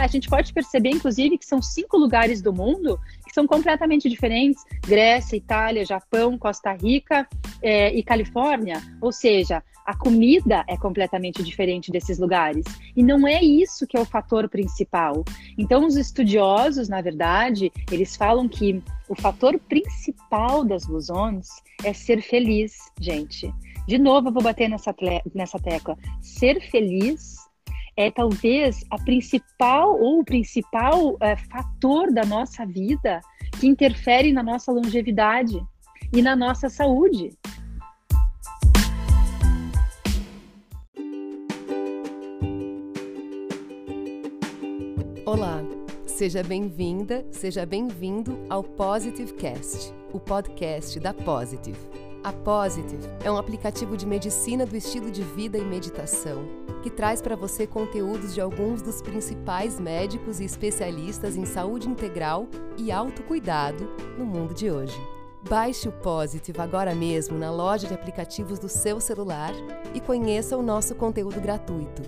A gente pode perceber, inclusive, que são cinco lugares do mundo que são completamente diferentes: Grécia, Itália, Japão, Costa Rica é, e Califórnia. Ou seja, a comida é completamente diferente desses lugares. E não é isso que é o fator principal. Então, os estudiosos, na verdade, eles falam que o fator principal das Luzons é ser feliz, gente. De novo, eu vou bater nessa, nessa tecla. Ser feliz é talvez a principal ou o principal é, fator da nossa vida que interfere na nossa longevidade e na nossa saúde. Olá, seja bem-vinda, seja bem-vindo ao Positive Cast, o podcast da Positive. A Positive é um aplicativo de medicina do estilo de vida e meditação que traz para você conteúdos de alguns dos principais médicos e especialistas em saúde integral e autocuidado no mundo de hoje. Baixe o Positive agora mesmo na loja de aplicativos do seu celular e conheça o nosso conteúdo gratuito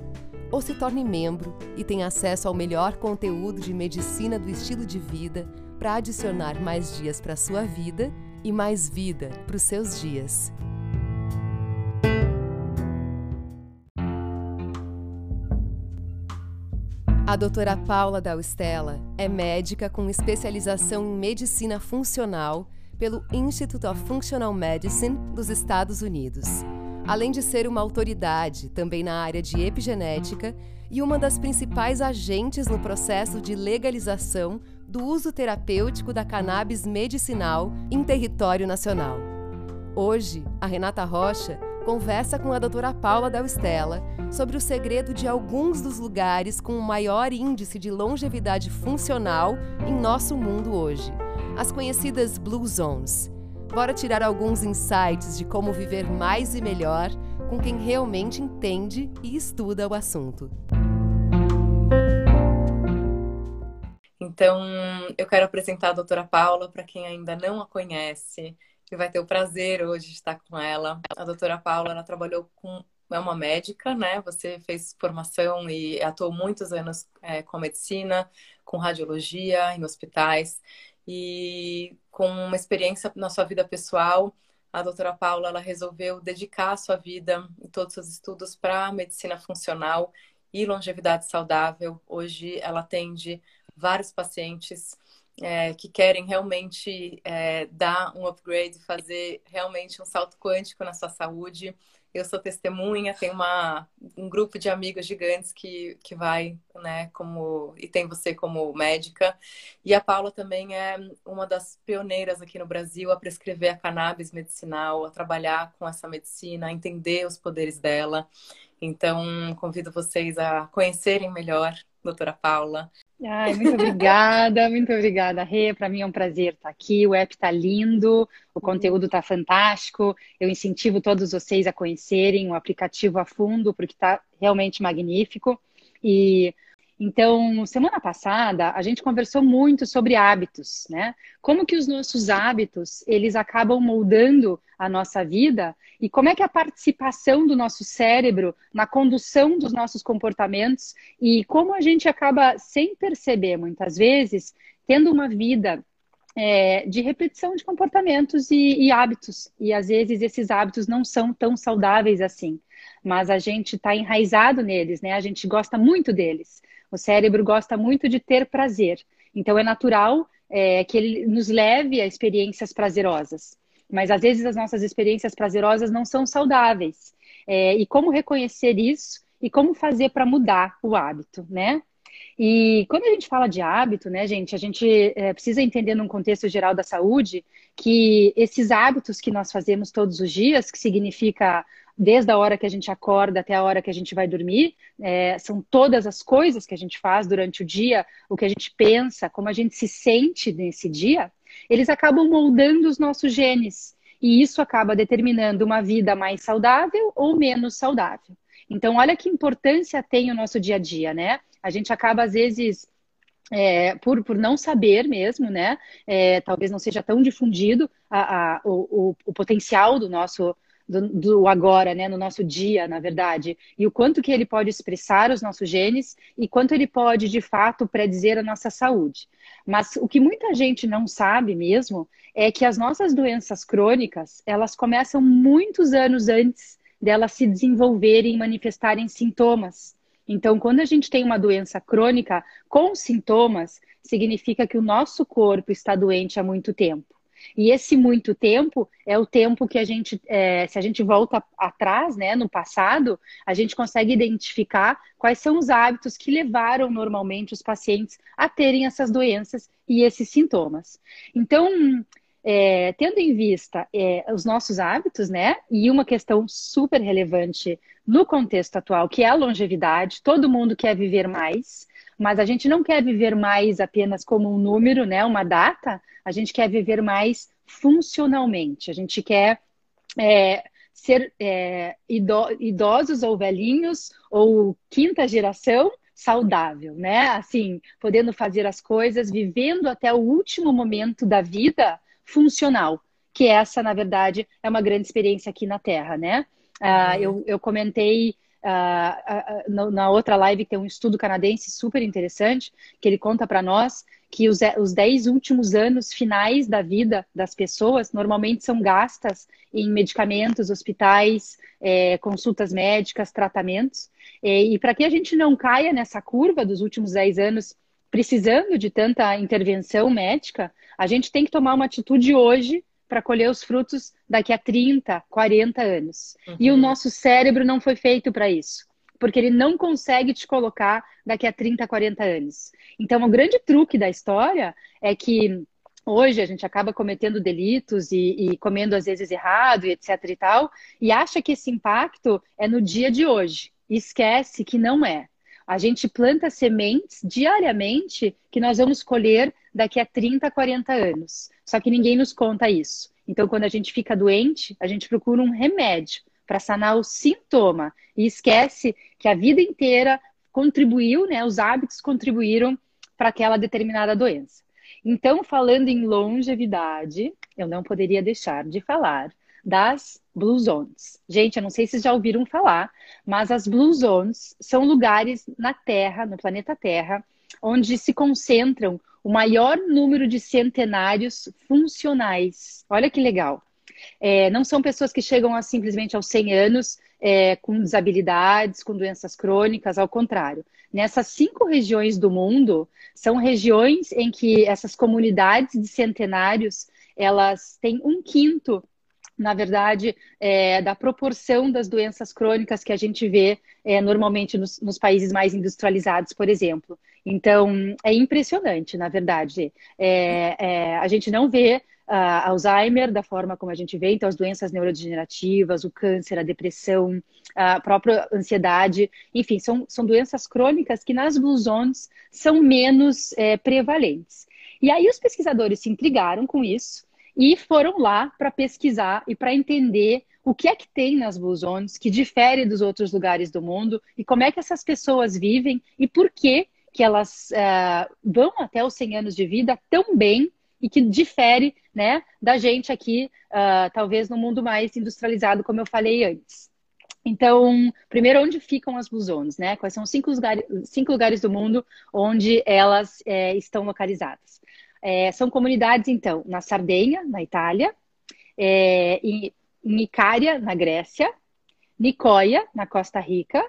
ou se torne membro e tenha acesso ao melhor conteúdo de medicina do estilo de vida para adicionar mais dias para a sua vida e mais vida para os seus dias. A doutora Paula Daustella é médica com especialização em medicina funcional pelo Institute of Functional Medicine dos Estados Unidos além de ser uma autoridade também na área de epigenética e uma das principais agentes no processo de legalização do uso terapêutico da cannabis medicinal em território nacional. Hoje, a Renata Rocha conversa com a doutora Paula Del Stella sobre o segredo de alguns dos lugares com o maior índice de longevidade funcional em nosso mundo hoje, as conhecidas Blue Zones Bora tirar alguns insights de como viver mais e melhor com quem realmente entende e estuda o assunto. Então, eu quero apresentar a doutora Paula para quem ainda não a conhece e vai ter o prazer hoje de estar com ela. A doutora Paula, ela trabalhou com é uma médica, né? Você fez formação e atuou muitos anos é, com medicina, com radiologia em hospitais e com uma experiência na sua vida pessoal, a doutora Paula ela resolveu dedicar a sua vida e todos os seus estudos para medicina funcional e longevidade saudável. Hoje ela atende vários pacientes é, que querem realmente é, dar um upgrade, fazer realmente um salto quântico na sua saúde eu sou testemunha, tem uma, um grupo de amigos gigantes que, que vai, né, como, e tem você como médica. E a Paula também é uma das pioneiras aqui no Brasil a prescrever a cannabis medicinal, a trabalhar com essa medicina, a entender os poderes dela. Então, convido vocês a conhecerem melhor doutora Paula. Ai, muito obrigada, muito obrigada, Rê. Para mim é um prazer estar aqui. O app está lindo, o conteúdo está fantástico. Eu incentivo todos vocês a conhecerem o aplicativo a fundo, porque está realmente magnífico. E então, semana passada, a gente conversou muito sobre hábitos, né? Como que os nossos hábitos, eles acabam moldando a nossa vida e como é que a participação do nosso cérebro na condução dos nossos comportamentos e como a gente acaba, sem perceber muitas vezes, tendo uma vida é, de repetição de comportamentos e, e, hábitos. E às vezes esses hábitos não são tão saudáveis assim, mas a gente está enraizado neles, né? A gente gosta muito deles. O cérebro gosta muito de ter prazer. Então é natural é, que ele nos leve a experiências prazerosas. Mas às vezes as nossas experiências prazerosas não são saudáveis. É, e como reconhecer isso e como fazer para mudar o hábito, né? E quando a gente fala de hábito, né, gente, a gente é, precisa entender num contexto geral da saúde que esses hábitos que nós fazemos todos os dias, que significa desde a hora que a gente acorda até a hora que a gente vai dormir, é, são todas as coisas que a gente faz durante o dia, o que a gente pensa, como a gente se sente nesse dia, eles acabam moldando os nossos genes. E isso acaba determinando uma vida mais saudável ou menos saudável. Então, olha que importância tem o nosso dia a dia, né? A gente acaba, às vezes, é, por, por não saber mesmo, né? É, talvez não seja tão difundido a, a, o, o, o, potencial do nosso do, do, agora, né, no nosso dia, na verdade, e o quanto que ele pode expressar os nossos genes e quanto ele pode, de fato, predizer a nossa saúde. Mas o que muita gente não sabe mesmo é que as nossas doenças crônicas, elas começam muitos anos antes delas se desenvolverem e manifestarem sintomas. Então, quando a gente tem uma doença crônica com sintomas, significa que o nosso corpo está doente há muito tempo. E esse muito tempo é o tempo que a gente, é, se a gente volta atrás, né, no passado, a gente consegue identificar quais são os hábitos que levaram normalmente os pacientes a terem essas doenças e esses sintomas. Então, é, tendo em vista é, os nossos hábitos, né, e uma questão super relevante no contexto atual, que é a longevidade, todo mundo quer viver mais, mas a gente não quer viver mais apenas como um número, né, uma data, a gente quer viver mais funcionalmente, a gente quer é, ser é, idosos ou velhinhos ou quinta geração saudável, né? Assim, podendo fazer as coisas, vivendo até o último momento da vida funcional, que essa, na verdade, é uma grande experiência aqui na Terra, né? Uh, eu, eu comentei uh, uh, na outra live tem um estudo canadense super interessante, que ele conta para nós que os, os 10 últimos anos finais da vida das pessoas normalmente são gastas em medicamentos, hospitais, é, consultas médicas, tratamentos. E para que a gente não caia nessa curva dos últimos 10 anos precisando de tanta intervenção médica, a gente tem que tomar uma atitude hoje para colher os frutos daqui a 30, 40 anos. Uhum. E o nosso cérebro não foi feito para isso, porque ele não consegue te colocar daqui a 30, 40 anos. Então, o grande truque da história é que hoje a gente acaba cometendo delitos e, e, comendo às vezes errado e etc e tal, e acha que esse impacto é no dia de hoje. E esquece que não é. A gente planta sementes diariamente que nós vamos colher daqui a 30, 40 anos. Só que ninguém nos conta isso. Então, quando a gente fica doente, a gente procura um remédio para sanar o sintoma e esquece que a vida inteira contribuiu, né? Os hábitos contribuíram para aquela determinada doença. Então, falando em longevidade, eu não poderia deixar de falar das Blue Zones. Gente, eu não sei se já ouviram falar, mas as Blue Zones são lugares na Terra, no planeta Terra, onde se concentram o maior número de centenários funcionais. Olha que legal. É, não são pessoas que chegam a, simplesmente aos 100 anos é, com desabilidades, com doenças crônicas, ao contrário. Nessas cinco regiões do mundo, são regiões em que essas comunidades de centenários elas têm um quinto na verdade, é, da proporção das doenças crônicas que a gente vê é, normalmente nos, nos, países mais industrializados, por exemplo. Então, é impressionante, na verdade. É, é a gente não vê uh, Alzheimer da forma como a gente vê, então as doenças neurodegenerativas, o câncer, a depressão, a própria ansiedade, enfim, são, são doenças crônicas que nas Blue Zones são menos é, prevalentes. E aí os pesquisadores se intrigaram com isso e foram lá para pesquisar e para entender o que é que tem nas Blue Zones que difere dos outros lugares do mundo e como é que essas pessoas vivem e por que que elas uh, vão até os 100 anos de vida tão bem e que difere né, da gente aqui, uh, talvez no mundo mais industrializado, como eu falei antes. Então, primeiro, onde ficam as Blue Zones, né? Quais são os cinco lugares, cinco lugares do mundo onde elas é, estão localizadas? É, são comunidades, então, na Sardenha, na Itália, é, em, em Icária, na Grécia, Nicoya, na Costa Rica,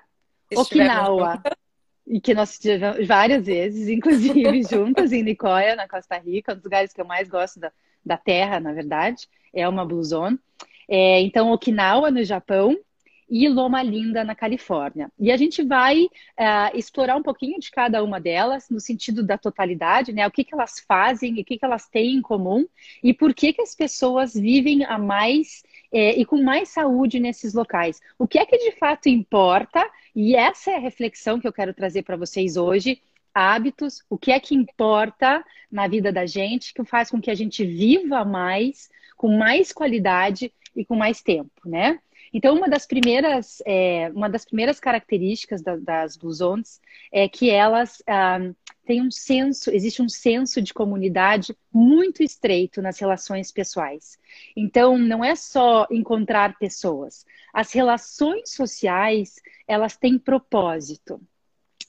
Okinawa, e que nós tivemos várias vezes, inclusive juntas em Nicoya, na Costa Rica, um dos lugares que eu mais gosto da, da Terra, na verdade, é uma Blue Zone. É, então, Okinawa, no Japão, e Loma Linda, na Califórnia. E a gente vai uh, explorar um pouquinho de cada uma delas, no sentido da totalidade, né? O que, que elas fazem, o que, que elas têm em comum e por que, que as pessoas vivem a mais é, e com mais saúde nesses locais. O que é que de fato importa? E essa é a reflexão que eu quero trazer para vocês hoje. Hábitos, o que é que importa na vida da gente, que faz com que a gente viva mais, com mais qualidade e com mais tempo, né? Então, uma das primeiras, é, uma das primeiras características da, das Blue Zones é que elas ah, tem um senso, existe um senso de comunidade muito estreito nas relações pessoais. Então, não é só encontrar pessoas. As relações sociais, elas têm propósito.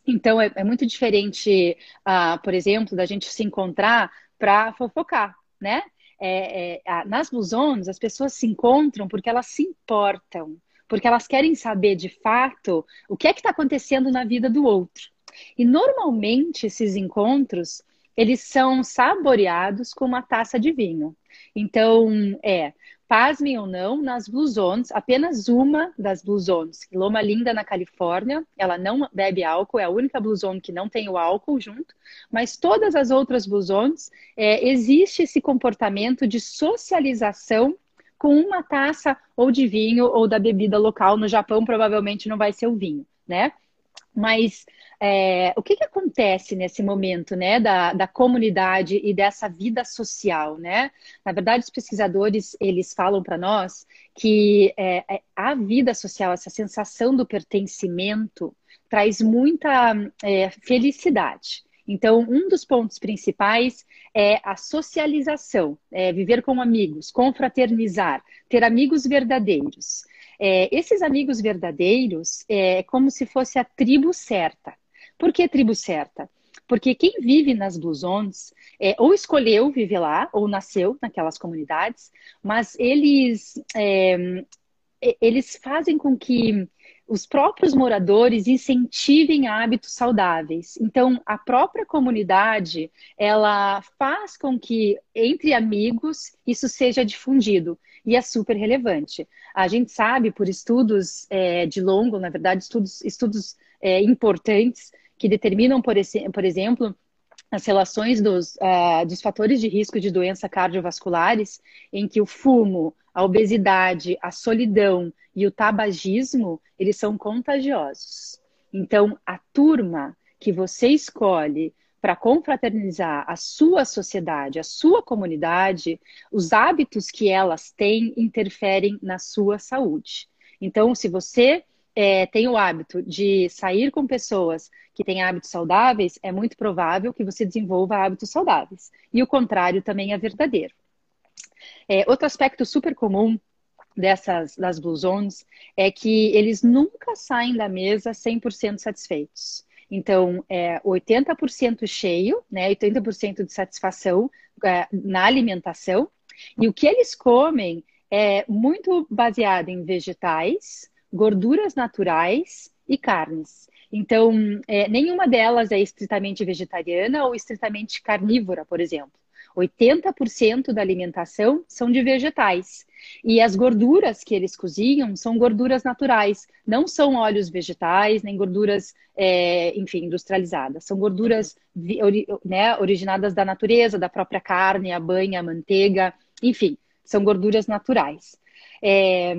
Então, é, é muito diferente, uh, por exemplo, da gente se encontrar para fofocar, né? É, é, nas Blue Zones, as pessoas se encontram porque elas se importam, porque elas querem saber de fato o que é que está acontecendo na vida do outro. E normalmente esses encontros eles são saboreados com uma taça de vinho. Então, é, pasmem ou não, nas Blue Zones, apenas uma das Blue Zones, Loma Linda, na Califórnia, ela não bebe álcool, é a única Blue Zone que não tem o álcool junto, mas todas as outras Blue Zones, é, existe esse comportamento de socialização com uma taça ou de vinho ou da bebida local. No Japão, provavelmente não vai ser o vinho, né? Mas é, o que, que acontece nesse momento, né, da, da comunidade e dessa vida social, né? Na verdade, os pesquisadores, eles falam para nós que é, é, a vida social, essa sensação do pertencimento, traz muita é, felicidade. Então, um dos pontos principais é a socialização, é viver com amigos, confraternizar, ter amigos verdadeiros. É, esses amigos verdadeiros é como se fosse a tribo certa. Por que tribo certa? Porque quem vive nas Blue Zones, é, ou escolheu viver lá, ou nasceu naquelas comunidades, mas eles, é, eles fazem com que os próprios moradores incentivem hábitos saudáveis. Então, a própria comunidade, ela faz com que, entre amigos, isso seja difundido. E é super relevante. A gente sabe, por estudos é, de longo, na verdade, estudos, estudos é, importantes, que determinam, por, esse, por exemplo, as relações dos, uh, dos fatores de risco de doença cardiovasculares, em que o fumo, a obesidade, a solidão e o tabagismo, eles são contagiosos. Então, a turma que você escolhe para confraternizar a sua sociedade, a sua comunidade, os hábitos que elas têm interferem na sua saúde. Então, se você é, tem o hábito de sair com pessoas que têm hábitos saudáveis, é muito provável que você desenvolva hábitos saudáveis. E o contrário também é verdadeiro. É, outro aspecto super comum dessas das Blue Zones é que eles nunca saem da mesa 100% satisfeitos. Então, é 80% cheio, né, 80% de satisfação é, na alimentação. E o que eles comem é muito baseado em vegetais, gorduras naturais e carnes. Então, é, nenhuma delas é estritamente vegetariana ou estritamente carnívora, por exemplo. 80% da alimentação são de vegetais. E as gorduras que eles cozinham são gorduras naturais, não são óleos vegetais, nem gorduras, é, enfim, industrializadas. São gorduras né, originadas da natureza, da própria carne, a banha, a manteiga, enfim, são gorduras naturais. É,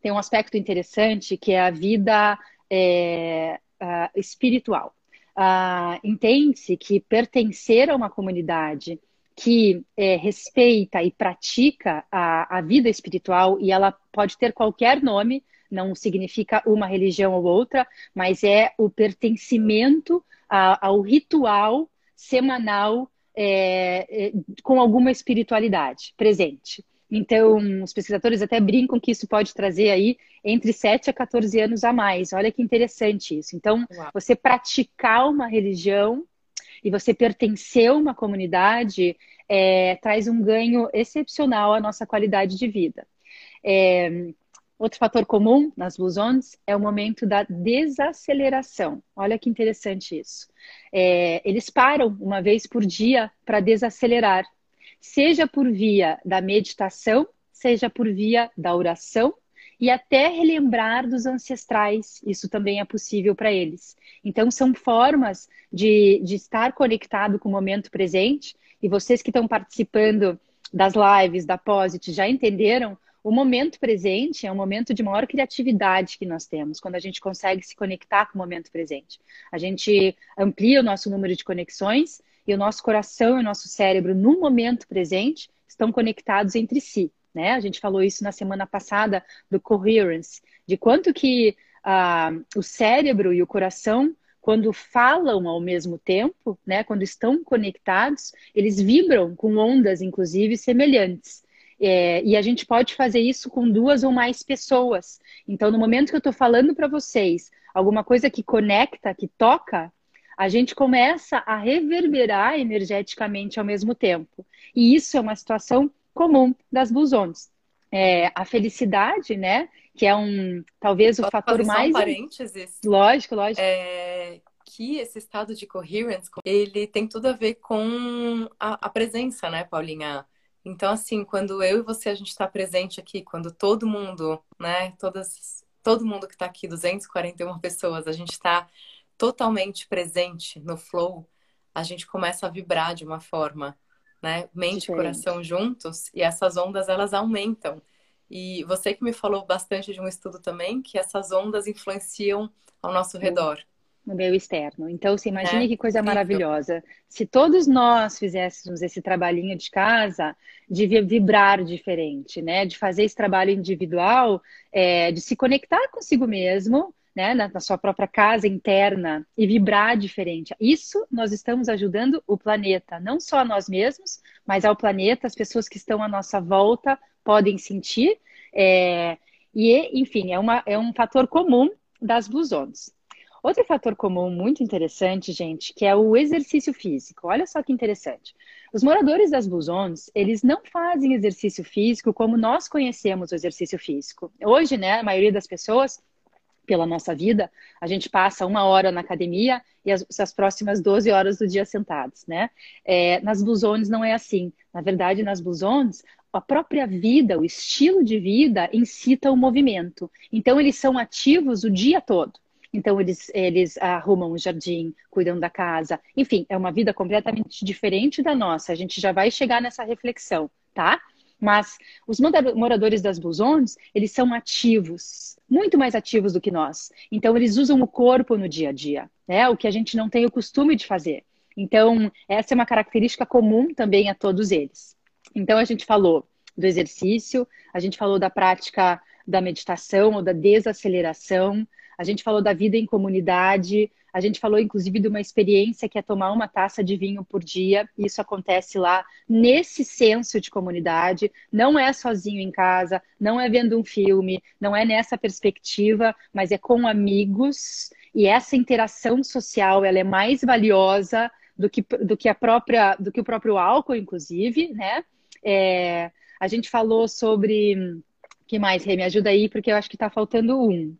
tem um aspecto interessante que é a vida é, uh, espiritual. Uh, Entende-se que pertencer a uma comunidade que é, respeita e pratica a, a vida espiritual, e ela pode ter qualquer nome, não significa uma religião ou outra, mas é o pertencimento a, ao ritual semanal é, é, com alguma espiritualidade presente. Então, os pesquisadores até brincam que isso pode trazer aí entre 7 a 14 anos a mais. Olha que interessante isso. Então, Uau. você praticar uma religião e você pertencer a uma comunidade é, traz um ganho excepcional à nossa qualidade de vida. É, outro fator comum nas Blue Zones é o momento da desaceleração. Olha que interessante isso. É, eles param uma vez por dia para desacelerar seja por via da meditação, seja por via da oração e até relembrar dos ancestrais. Isso também é possível para eles. Então, são formas de, de estar conectado com o momento presente. E vocês que estão participando das lives da Posit já entenderam o momento presente é um momento de maior criatividade que nós temos, quando a gente consegue se conectar com o momento presente. A gente amplia o nosso número de conexões e o nosso coração e o nosso cérebro, no momento presente, estão conectados entre si. Né? A gente falou isso na semana passada do coherence, de quanto que uh, o cérebro e o coração quando falam ao mesmo tempo, né, quando estão conectados, eles vibram com ondas, inclusive, semelhantes. É, e a gente pode fazer isso com duas ou mais pessoas. Então, no momento que eu estou falando para vocês alguma coisa que conecta, que toca, a gente começa a reverberar energeticamente ao mesmo tempo. E isso é uma situação comum das blusões. É, a felicidade, né? Que é um talvez o Posso fator mais. Um parênteses. Lógico, lógico. É, que esse estado de coherence ele tem tudo a ver com a, a presença, né, Paulinha? Então, assim, quando eu e você a gente está presente aqui, quando todo mundo, né, todas, todo mundo que está aqui, 241 pessoas, a gente está totalmente presente no flow, a gente começa a vibrar de uma forma né? Mente e coração juntos, e essas ondas elas aumentam. E você que me falou bastante de um estudo também, que essas ondas influenciam ao nosso redor. No meio externo. Então, você imagine é, que coisa incrível. maravilhosa. Se todos nós fizéssemos esse trabalhinho de casa, de vibrar diferente, né? De fazer esse trabalho individual, é, de se conectar consigo mesmo, né, na, sua própria casa interna e vibrar diferente. Isso nós estamos ajudando o planeta, não só a nós mesmos, mas ao planeta, as pessoas que estão à nossa volta podem sentir. É, e, enfim, é, uma, é um fator comum das blusões. Outro fator comum muito interessante, gente, que é o exercício físico. Olha só que interessante. Os moradores das blusões, eles não fazem exercício físico como nós conhecemos o exercício físico. Hoje, né, a maioria das pessoas pela nossa vida, a gente passa uma hora na academia e as, as próximas 12 horas do dia sentados, né? É, nas blusones não é assim. Na verdade, nas blusones, a própria vida, o estilo de vida incita o movimento. Então, eles são ativos o dia todo. Então, eles, eles arrumam o jardim, cuidam da casa. Enfim, é uma vida completamente diferente da nossa. A gente já vai chegar nessa reflexão, tá? Mas os moradores das blusões, eles são ativos, muito mais ativos do que nós. Então, eles usam o corpo no dia a dia, né? O que a gente não tem o costume de fazer. Então, essa é uma característica comum também a todos eles. Então, a gente falou do exercício, a gente falou da prática da meditação ou da desaceleração, a gente falou da vida em comunidade, a gente falou, inclusive, de uma experiência que é tomar uma taça de vinho por dia. Isso acontece lá nesse senso de comunidade. Não é sozinho em casa, não é vendo um filme, não é nessa perspectiva, mas é com amigos. E essa interação social ela é mais valiosa do que, do que a própria, do que o próprio álcool, inclusive, né? É, a gente falou sobre que mais, Rê? Me ajuda aí, porque eu acho que está faltando um.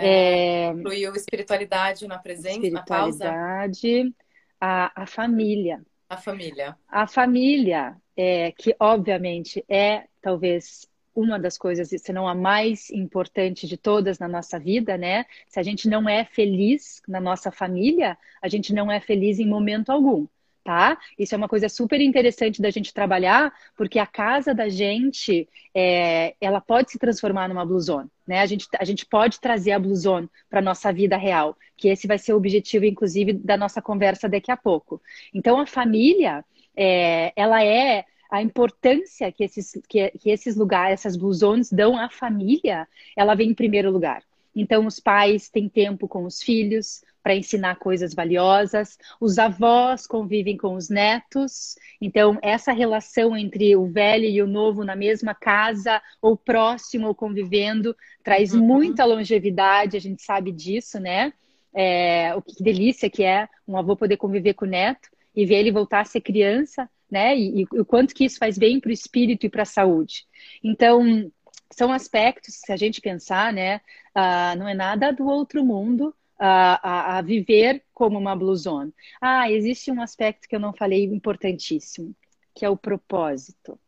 É, incluiu espiritualidade na presença, espiritualidade, na pausa? A, a família. A família. A família, é, que obviamente é talvez uma das coisas, se não a mais importante de todas na nossa vida, né? Se a gente não é feliz na nossa família, a gente não é feliz em momento algum tá? Isso é uma coisa super interessante da gente trabalhar, porque a casa da gente, é, ela pode se transformar numa blusona, né? A gente, a gente pode trazer a blusona para nossa vida real, que esse vai ser o objetivo, inclusive, da nossa conversa daqui a pouco. Então, a família, é, ela é a importância que esses, que, que esses lugares, essas blusones dão à família, ela vem em primeiro lugar. Então, os pais têm tempo com os filhos, para ensinar coisas valiosas. Os avós convivem com os netos. Então, essa relação entre o velho e o novo na mesma casa, ou próximo, ou convivendo, traz uhum. muita longevidade, a gente sabe disso, né? É, o que delícia que é um avô poder conviver com o neto e ver ele voltar a ser criança, né? E, e o quanto que isso faz bem para o espírito e para a saúde. Então, são aspectos, se a gente pensar, né? Uh, não é nada do outro mundo a, a, viver como uma blusona. Ah, existe um aspecto que eu não falei importantíssimo, que é o propósito.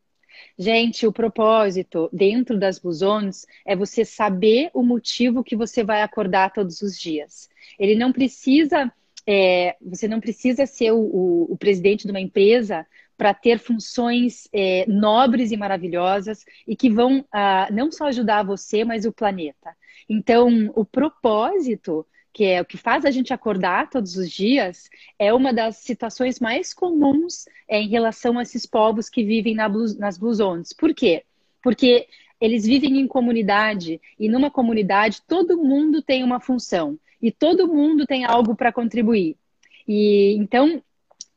Gente, o propósito dentro das blusones é você saber o motivo que você vai acordar todos os dias. Ele não precisa, é, você não precisa ser o, o, o presidente de uma empresa para ter funções é, nobres e maravilhosas e que vão ah, não só ajudar você, mas o planeta. Então, o propósito que é o que faz a gente acordar todos os dias, é uma das situações mais comuns é, em relação a esses povos que vivem na nas Blue Zones. Por quê? Porque eles vivem em comunidade e numa comunidade todo mundo tem uma função. e todo mundo tem algo para contribuir. E então,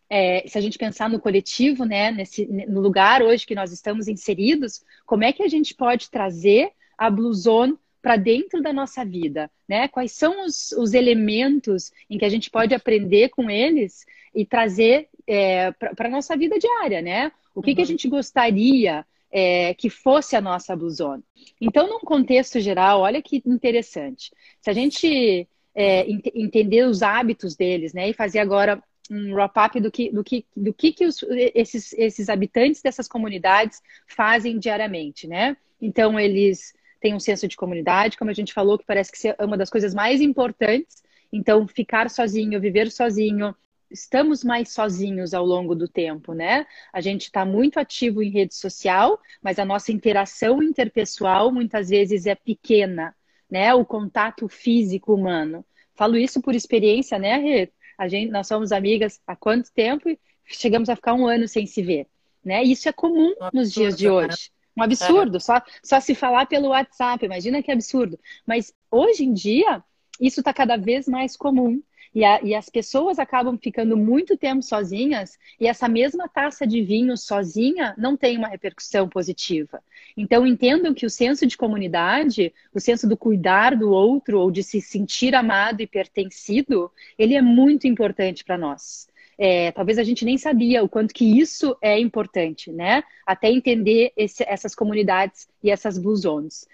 é, se a gente pensar no coletivo, né, nesse, no lugar hoje que nós estamos inseridos, como é que a gente pode trazer a Bluezone para dentro da nossa vida, né? Quais são os, os, elementos em que a gente pode aprender com eles e trazer é, para a nossa vida diária, né? O que, uhum. que a uhum. gente gostaria é, que fosse a nossa Bluezone? Então, num contexto geral, olha que interessante. Se a gente é, ent entender os hábitos deles, né? E fazer agora um wrap-up do que, do que, do que, que os, esses, esses habitantes dessas comunidades fazem diariamente, né? Então, eles têm um senso de comunidade, como a gente falou, que parece que é uma das coisas mais importantes. Então, ficar sozinho, viver sozinho, estamos mais sozinhos ao longo do tempo, né? A gente está muito ativo em rede social, mas a nossa interação interpessoal muitas vezes é pequena, né? O contato físico humano. Falo isso por experiência, né, Rê? A gente, nós somos amigas há quanto tempo e chegamos a ficar um ano sem se ver, né? Isso é comum nos dias de hoje. Um absurdo, é. só, só se falar pelo WhatsApp, imagina que absurdo. Mas hoje em dia, isso está cada vez mais comum. E, a, e, as pessoas acabam ficando muito tempo sozinhas, e essa mesma taça de vinho sozinha não tem uma repercussão positiva. Então, entendam que o senso de comunidade, o senso do cuidar do outro, ou de se sentir amado e pertencido, ele é muito importante para nós. É, talvez a gente nem sabia o quanto que isso é importante, né? Até entender esse, essas comunidades e essas blue zones.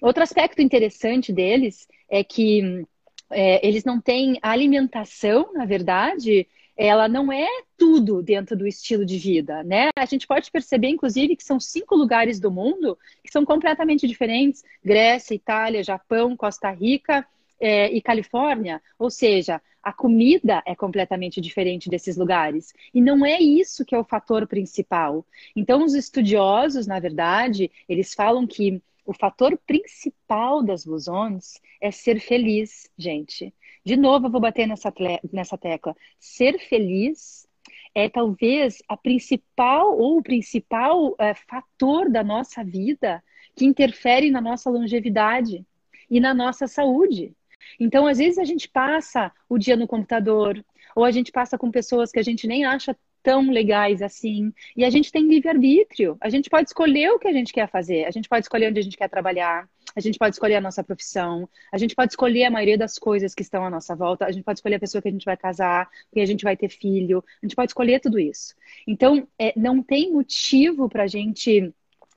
Outro aspecto interessante deles é que é, eles não têm alimentação, na verdade, ela não é tudo dentro do estilo de vida, né? A gente pode perceber, inclusive, que são cinco lugares do mundo que são completamente diferentes: Grécia, Itália, Japão, Costa Rica é, e Califórnia. Ou seja, a comida é completamente diferente desses lugares. E não é isso que é o fator principal. Então, os estudiosos, na verdade, eles falam que o fator principal das blusões é ser feliz, gente. De novo, eu vou bater nessa, nessa tecla. Ser feliz é talvez a principal ou o principal é, fator da nossa vida que interfere na nossa longevidade e na nossa saúde. Então, às vezes, a gente passa o dia no computador, ou a gente passa com pessoas que a gente nem acha tão legais assim. E a gente tem livre-arbítrio. A gente pode escolher o que a gente quer fazer. A gente pode escolher onde a gente quer trabalhar. A gente pode escolher a nossa profissão. A gente pode escolher a maioria das coisas que estão à nossa volta. A gente pode escolher a pessoa que a gente vai casar, que a gente vai ter filho. A gente pode escolher tudo isso. Então, é, não tem motivo para a gente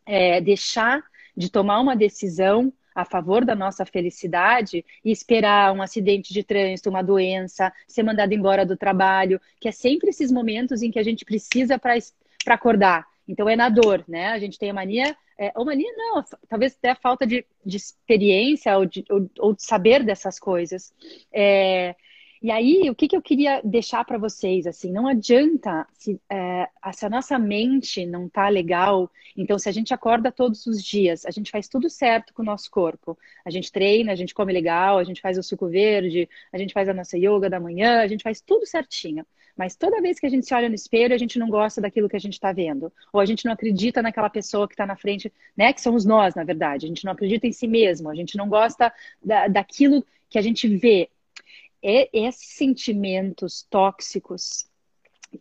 é, deixar de tomar uma decisão a favor da nossa felicidade e esperar um acidente de trânsito, uma doença, ser mandado embora do trabalho, que é sempre esses momentos em que a gente precisa para acordar. Então é na dor, né? A gente tem a mania, é, ou mania não, talvez até a falta de, de experiência ou de, ou, ou de saber dessas coisas. É, e aí, o que, que eu queria deixar para vocês, assim, não adianta se, é, se a nossa mente não tá legal, então se a gente acorda todos os dias, a gente faz tudo certo com o nosso corpo, a gente treina, a gente come legal, a gente faz o suco verde, a gente faz a nossa yoga da manhã, a gente faz tudo certinho. Mas toda vez que a gente se olha no espelho, a gente não gosta daquilo que a gente está vendo. Ou a gente não acredita naquela pessoa que está na frente, né? Que somos nós, na verdade. A gente não acredita em si mesmo. A gente não gosta da, daquilo que a gente vê é, esses sentimentos tóxicos,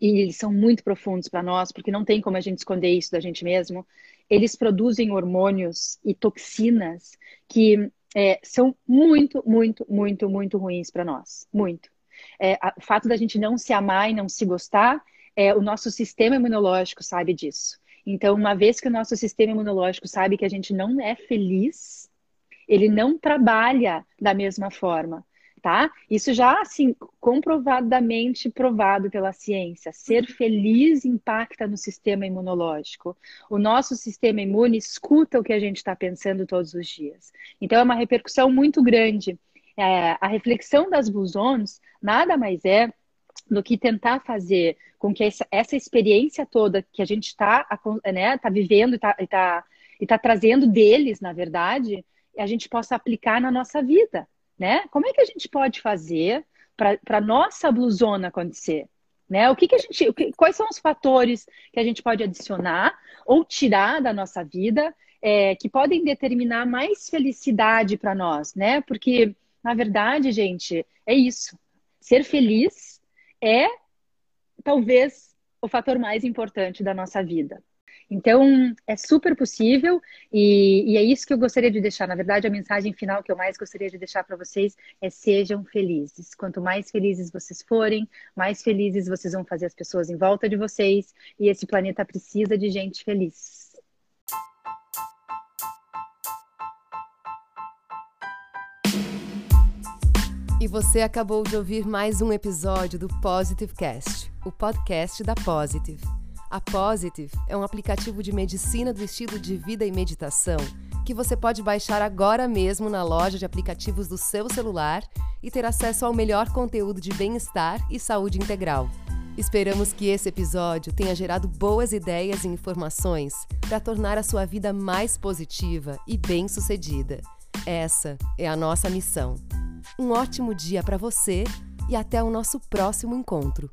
e eles são muito profundos para nós, porque não tem como a gente esconder isso da gente mesmo, eles produzem hormônios e toxinas que é, são muito, muito, muito, muito ruins para nós. Muito. É, a, o fato da gente não se amar e não se gostar, é, o nosso sistema imunológico sabe disso. Então, uma vez que o nosso sistema imunológico sabe que a gente não é feliz, ele não trabalha da mesma forma tá? Isso já, assim, comprovadamente provado pela ciência. Ser feliz impacta no sistema imunológico. O nosso sistema imune escuta o que a gente está pensando todos os dias. Então, é uma repercussão muito grande. É, a reflexão das blusons nada mais é do que tentar fazer com que essa, essa experiência toda que a gente está né, tá vivendo e está tá, tá trazendo deles, na verdade, a gente possa aplicar na nossa vida né? Como é que a gente pode fazer para nossa blusona acontecer? Né? O que, que a gente, que, quais são os fatores que a gente pode adicionar ou tirar da nossa vida é, que podem determinar mais felicidade para nós, né? Porque na verdade, gente, é isso. Ser feliz é talvez o fator mais importante da nossa vida. Então, é super possível e, e, é isso que eu gostaria de deixar. Na verdade, a mensagem final que eu mais gostaria de deixar para vocês é sejam felizes. Quanto mais felizes vocês forem, mais felizes vocês vão fazer as pessoas em volta de vocês e esse planeta precisa de gente feliz. E você acabou de ouvir mais um episódio do Positive Cast, o podcast da Positive. A Positive é um aplicativo de medicina do estilo de vida e meditação que você pode baixar agora mesmo na loja de aplicativos do seu celular e ter acesso ao melhor conteúdo de bem-estar e saúde integral. Esperamos que esse episódio tenha gerado boas ideias e informações para tornar a sua vida mais positiva e bem-sucedida. Essa é a nossa missão. Um ótimo dia para você e até o nosso próximo encontro.